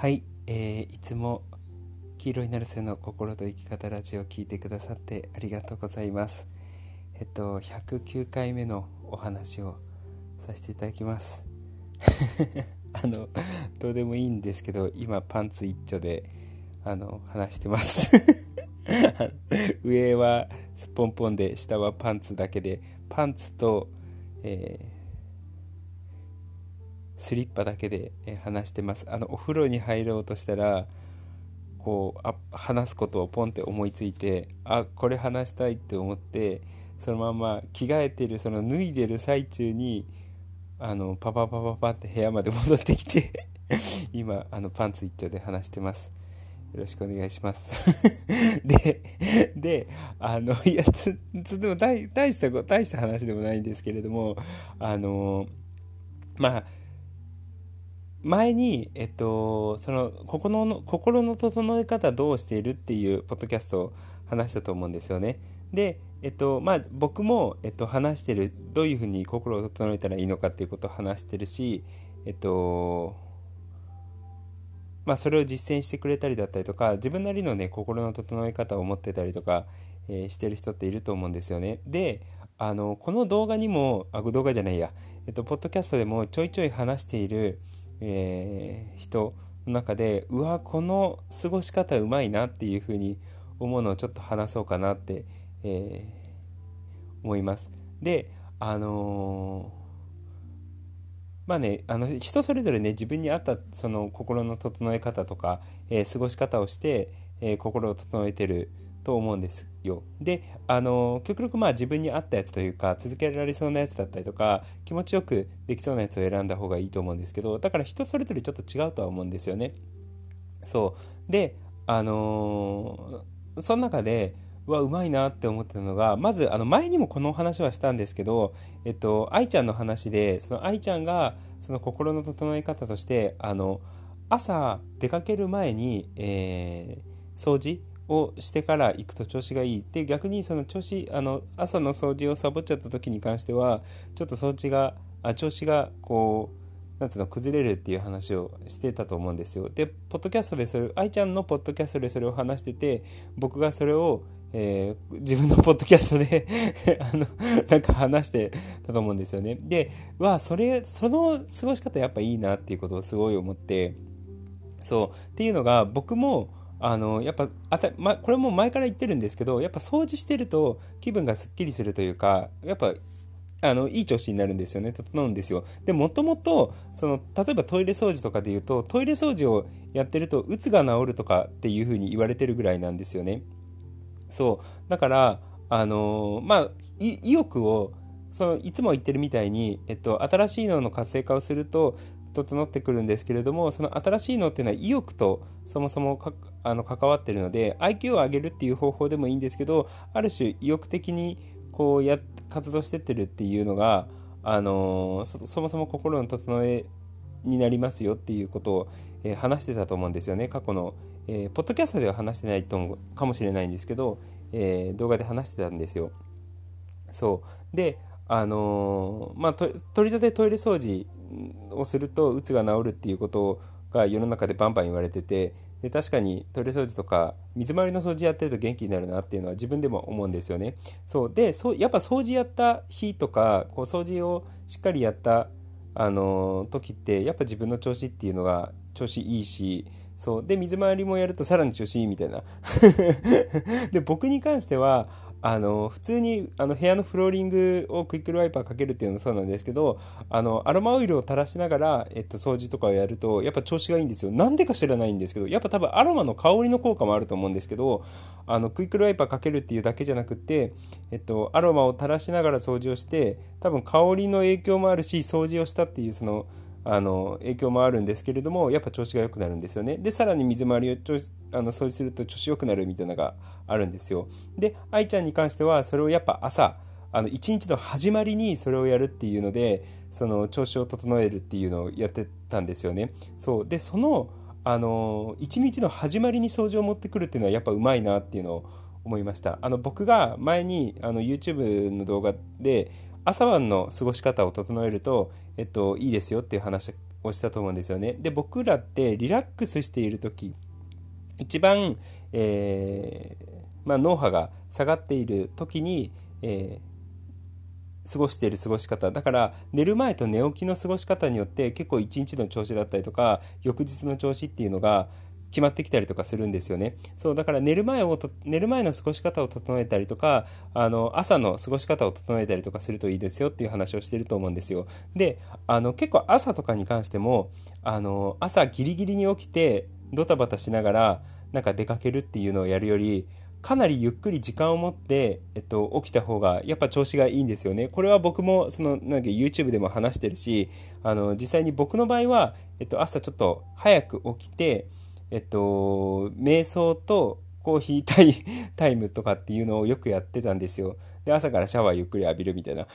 はい、えー、いつも黄色いなるせの心と生き方ラジオを聞いてくださってありがとうございます。えっと、109回目のお話をさせていただきます。あの、どうでもいいんですけど、今パンツ一丁で、あの、話してます 上はすっぽんぽんで、下はパンツだけで、パンツと、えースリッパだけで話してます。あのお風呂に入ろうとしたらこうあ話すことをポンって思いついてあこれ話したいって思ってそのまま着替えてるその脱いでる最中にあのパパパパパって部屋まで戻ってきて 今あのパンツ一丁で話してます。よろしくお願いします。でであのいやつつでも大大した大した話でもないんですけれどもあのまあ前に、えっと、その心の心の整え方どうしているっていうポッドキャストを話したと思うんですよね。で、えっとまあ、僕も、えっと、話してるどういうふうに心を整えたらいいのかっていうことを話してるし、えっとまあ、それを実践してくれたりだったりとか自分なりの、ね、心の整え方を持ってたりとか、えー、してる人っていると思うんですよね。であのこの動画にもあ動画じゃないや、えっと、ポッドキャストでもちょいちょい話しているえー、人の中でうわこの過ごし方うまいなっていうふうに思うのをちょっと話そうかなって、えー、思います。であのー、まあねあの人それぞれね自分に合ったその心の整え方とか、えー、過ごし方をして、え心を整えてると思うんですよ。で、あの、極力まあ自分に合ったやつというか、続けられそうなやつだったりとか、気持ちよくできそうなやつを選んだ方がいいと思うんですけど、だから人それぞれちょっと違うとは思うんですよね。そう。で、あのー、その中で、うわ、うまいなって思ってたのが、まず、あの、前にもこの話はしたんですけど、えっと、愛ちゃんの話で、その愛ちゃんが、その心の整え方として、あの、朝出かける前に、えー、掃除をしてから行くと調子がいい。で逆にその調子あの朝の掃除をサボっちゃった時に関してはちょっと掃除があ調子がこうなんつうの崩れるっていう話をしてたと思うんですよ。でポッドキャストでそれ愛ちゃんのポッドキャストでそれを話してて僕がそれをえー、自分のポッドキャストで あの、なんか話してたと思うんですよね。で、わ、それ、その過ごし方やっぱいいなっていうことをすごい思って、そう、っていうのが僕も、あのやっぱあた、ま、これも前から言ってるんですけどやっぱ掃除してると気分がすっきりするというかやっぱあのいい調子になるんですよね。整うんですよ。でもともとその例えばトイレ掃除とかで言うとトイレ掃除をやってるとうつが治るとかっていう風に言われてるぐらいなんですよね。そう。だからあのまあ意欲をそのいつも言ってるみたいに、えっと、新しい脳の活性化をすると整ってくるんですけれどもその新しいのっていうのは意欲とそもそもあの関わってるので IQ を上げるっていう方法でもいいんですけどある種意欲的にこうや活動してってるっていうのが、あのそそもそも心の整えになりますよっていうことを、えー、話してたと思うんですよね。過去の、えー、ポッドキャストでは話してないと思うかもしれないんですけど、えー、動画で話してたんですよ。そう。であのまあ、取り立てトイレ掃除をするとうつが治るっていうことが世の中でバンバン言われててで確かにトイレ掃除とか水回りの掃除やってると元気になるなっていうのは自分でも思うんですよね。そう。でそうやっぱ掃除やった日とかこう掃除をしっかりやったあの時ってやっぱ自分の調子っていうのが調子いいしそう。で水回りもやるとさらに調子いいみたいな。で僕に関してはあの普通にあの部屋のフローリングをクイックルワイパーかけるっていうのもそうなんですけどあのアロマオイルを垂らしながら、えっと、掃除とかをやるとやっぱ調子がいいんですよ。なんでか知らないんですけどやっぱ多分アロマの香りの効果もあると思うんですけどあのクイックルワイパーかけるっていうだけじゃなくて、えっと、アロマを垂らしながら掃除をして多分香りの影響もあるし掃除をしたっていうそのあの影響もあるんですけれどもやっぱ調子が良くなるんですよね。でさらに水回りをあの掃除すると調子良くなるみたいなのがあるんですよ。で愛ちゃんに関してはそれをやっぱ朝あの一日の始まりにそれをやるっていうのでその調子を整えるっていうのをやってたんですよね。そう。でそのあの一日の始まりに掃除を持ってくるっていうのはやっぱうまいなっていうのを思いました。あの僕が前にあの YouTube の動画で朝晩の過ごし方を整えると、えっと、いいですよっていう話をしたと思うんですよね。で、僕らってリラックスしている時、一番、えー、まあ、脳波が下がっている時に、えー、過ごしている過ごし方だから寝る前と寝起きの過ごし方によって結構一日の調子だったりとか翌日の調子っていうのが決まってきたりとかするんですよね。そう、だから寝る前を寝る前の過ごし方を整えたりとか、あの、朝の過ごし方を整えたりとかするといいですよっていう話をしてると思うんですよ。で、あの、結構朝とかに関しても、あの、朝ギリギリに起きて、ドタバタしながら、なんか出かけるっていうのをやるより、かなりゆっくり時間を持って、えっと、起きた方がやっぱ調子がいいんですよね。これは僕もそのなんか YouTube でも話してるしあの実際に僕の場合は、えっと、朝ちょっと早く起きてえっと、瞑想とコーヒータイタイムとかっていうのをよくやってたんですよ。で、朝からシャワーゆっくり浴びるみたいな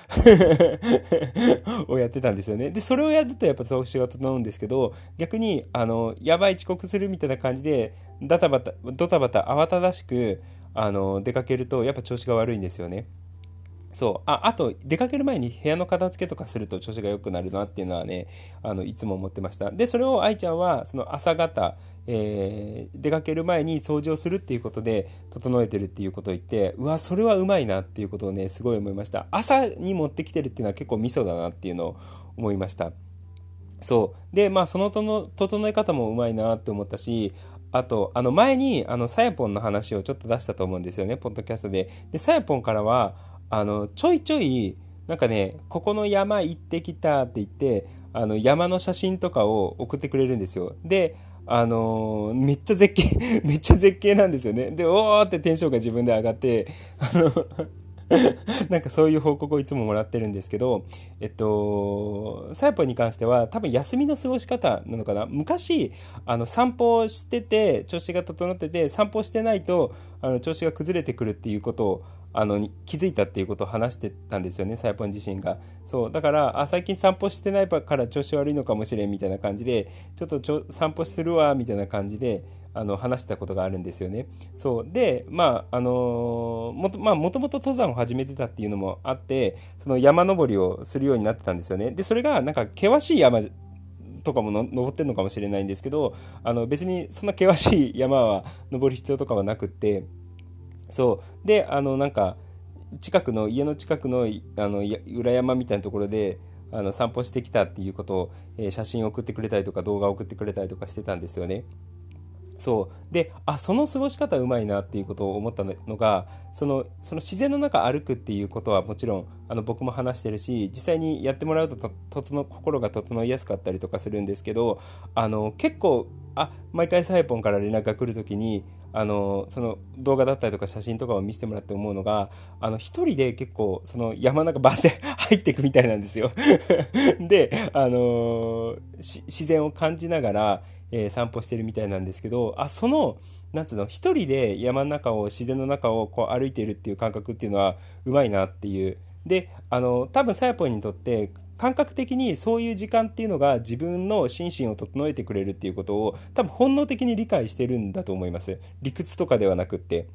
をやってたんですよね。で、それをやるとやっぱ調子が整うんですけど、逆に、あの、やばい遅刻するみたいな感じで、ダタバタ、ドタバタ慌ただしく、あの、出かけるとやっぱ調子が悪いんですよね。そう。あ、あと、出かける前に部屋の片付けとかすると調子が良くなるなっていうのはね、あの、いつも思ってました。で、それを愛ちゃんは、その朝方、えー、出かける前に掃除をするっていうことで整えてるっていうことを言って、うわ、それはうまいなっていうことをね、すごい思いました。朝に持ってきてるっていうのは結構ミソだなっていうのを思いました。そう。で、まあ、そのとの整え方もうまいなって思ったし、あと、あの前に、あの、さやぽんの話をちょっと出したと思うんですよね、ポッドキャストで。で、さやぽんからは、あの、ちょいちょい、なんかね、ここの山行ってきたって言って、あの、山の写真とかを送ってくれるんですよ。で、あのー、めっちゃ絶景、めっちゃ絶景なんですよね。で、おーってテンションが自分で上がって、あの なんかそういう報告をいつももらってるんですけど、えっと、サイポンに関しては多分休みの過ごし方なのかな。昔、あの散歩してて、調子が整ってて、散歩してないと、あの調子が崩れてくるっていうことを、あの気づいたっていうことを話してたんですよね、サイポン自身が。そう、だから、あ、最近散歩してないから調子悪いのかもしれんみたいな感じで、ちょっとちょ散歩するわ、みたいな感じで、あの話したことがあるんですよね。そうで、まああのもとまあ、もともと登山を始めてたっていうのもあってその山登りをするようになってたんですよね。でそれがなんか険しい山とかも登ってるのかもしれないんですけどあの別にそんな険しい山は登る必要とかはなくってそうであのなんか近くの家の近くのあの裏山みたいなところであの散歩してきたっていうことを、えー、写真を送ってくれたりとか動画を送ってくれたりとかしてたんですよね。そうであその過ごし方うまいなっていうことを思ったのがそのその自然の中歩くっていうことはもちろんあの僕も話してるし実際にやってもらうとととの心が整いやすかったりとかするんですけどあの結構あ毎回サイポンから連絡が来る時にあのその動画だったりとか写真とかを見せてもらって思うのがあの一人で結構その山の中バーって 入っていくみたいなんですよ であの自然を感じながらえー、散歩してるみたいなんですけど、あ、その、なんつうの、一人で山の中を、自然の中をこう歩いているっていう感覚っていうのは、うまいなっていう。で、あの、多分さやぽんにとって、感覚的にそういう時間っていうのが自分の心身を整えてくれるっていうことを多分本能的に理解してるんだと思います。理屈とかではなくって。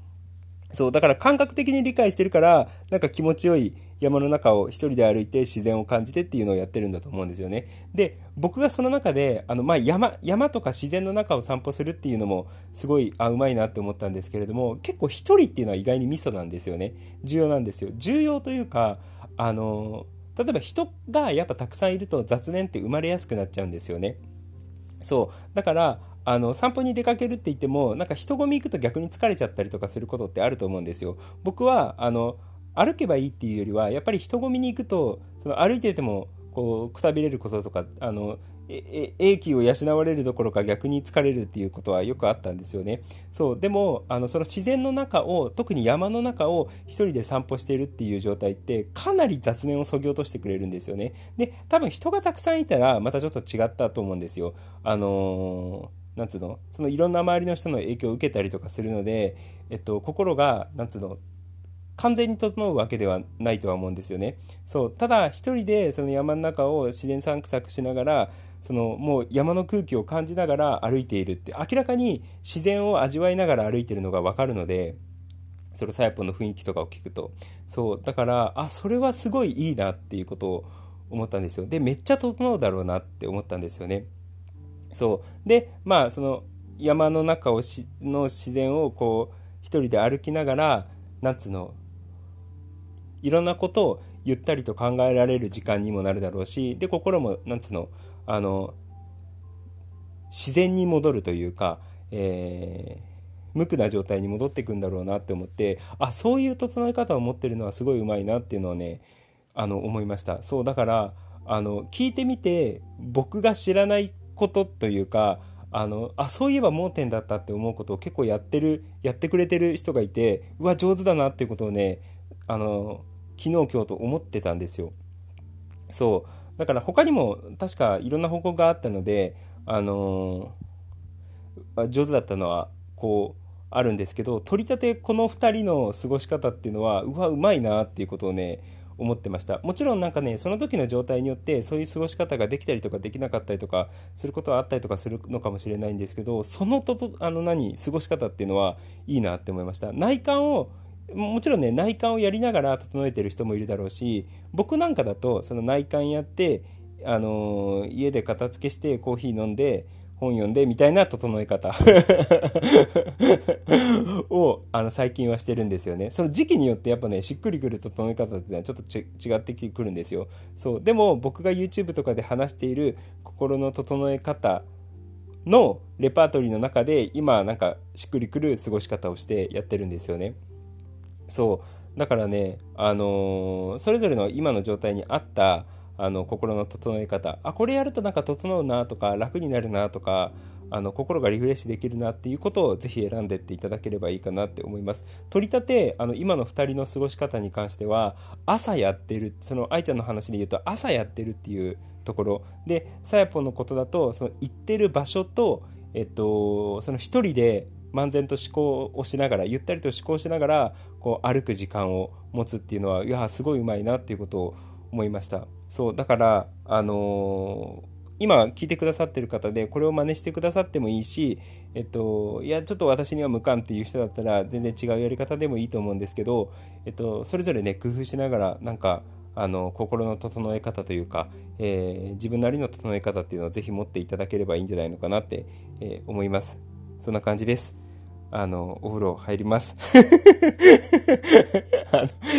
そう、だから感覚的に理解してるから、なんか気持ちよい山の中を一人で歩いて自然を感じてっていうのをやってるんだと思うんですよね。で、僕がその中で、あの、まあ、山、山とか自然の中を散歩するっていうのも、すごい、あ、うまいなって思ったんですけれども、結構一人っていうのは意外にミソなんですよね。重要なんですよ。重要というか、あの、例えば人がやっぱたくさんいると雑念って生まれやすくなっちゃうんですよね。そう。だから、あの散歩に出かけるって言ってもなんか人混み行くと逆に疲れちゃったりとかすることってあると思うんですよ。僕はあの歩けばいいっていうよりはやっぱり人混みに行くとその歩いててもこうくたびれることとかあの英気を養われるどころか逆に疲れるっていうことはよくあったんですよね。そうでもあのその自然の中を特に山の中を一人で散歩しているっていう状態ってかなり雑念をそぎ落としてくれるんですよね。で多分人がたくさんいたらまたちょっと違ったと思うんですよ。あのーなんつうの？そのいろんな周りの人の影響を受けたりとかするので、えっと、心がなんつうの？完全に整うわけではないとは思うんですよね。そうただ一人でその山の中を自然散策しながらそのもう山の空気を感じながら歩いているって明らかに自然を味わいながら歩いてるのが分かるのでそのサヤポンの雰囲気とかを聞くとそうだからあそれはすごいいいなっていうことを思ったんですよ。で、めっちゃ整うだろうなって思ったんですよね。そう。で、まあ、その山の中をしの自然をこう、一人で歩きながら、なんつうの、いろんなことをゆったりと考えられる時間にもなるだろうし、で、心も、なんつうの、あの、自然に戻るというか、えー、無垢な状態に戻っていくんだろうなって思ってあそういう整え方を持ってるのはすごいうまいなっていうのをねあの思いました。そうだからあの聞いてみて僕が知らないことというかあのあそういえば盲点だったって思うことを結構やってるやってくれてる人がいてうわ上手だなっていうことをねあの昨日今日と思ってたんですよ。そう。だから他にも確かいろんな報告があったのであの上手だったのはこうあるんですけど取り立てこの2人の過ごし方っていうのはうわうまいなっていうことをね思ってました。もちろんなんかねその時の状態によってそういう過ごし方ができたりとかできなかったりとかすることはあったりとかするのかもしれないんですけどそのととあの何過ごし方っていうのはいいなって思いました。内観をもちろんね内観をやりながら整えてる人もいるだろうし僕なんかだとその内観やってあのー、家で片付けしてコーヒー飲んで本読んでみたいな整え方 をあの最近はしてるんですよね。その時期によってやっぱね、しっくりくる整え方ってのはちょっと違ってくるんですよ。そう。でも僕が YouTube とかで話している心の整え方のレパートリーの中で今なんかしっくりくる過ごし方をしてやってるんですよね。そう。だからね、あのー、それぞれの今の状態に合ったあの心の整え方。あこれやるとなんか整うなとか楽になるなとかあの心がリフレッシュできるなっていうことをぜひ選んでっていただければいいかなって思います。取り立てあの今の2人の過ごし方に関しては朝やってるその愛ちゃんの話で言うと朝やってるっていうところ。でさやぽんのことだとその行ってる場所と、えっと、その1人で漫然と思考をしながらゆったりと思考しながらこう歩く時間を持つっていうのはいやすごいうまいなっていうことを思いました。そうだからあのー、今聞いてくださってる方でこれを真似してくださってもいいしえっといやちょっと私には無関っていう人だったら全然違うやり方でもいいと思うんですけどえっとそれぞれね工夫しながらなんかあの心の整え方というか、えー、自分なりの整え方っていうのをぜひ持っていただければいいんじゃないのかなって、えー、思います。そんな感じです。あの、お風呂入ります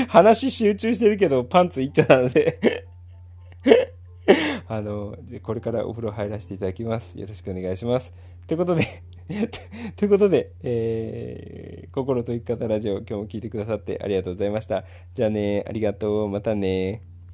話集中してるけど、パンツいっちゃなので あの、これからお風呂入らせていただきます。よろしくお願いします。ということで ということで、えー、心と生き方ラジオ、今日も聞いてくださってありがとうございました。じゃあね、ありがとう。またね。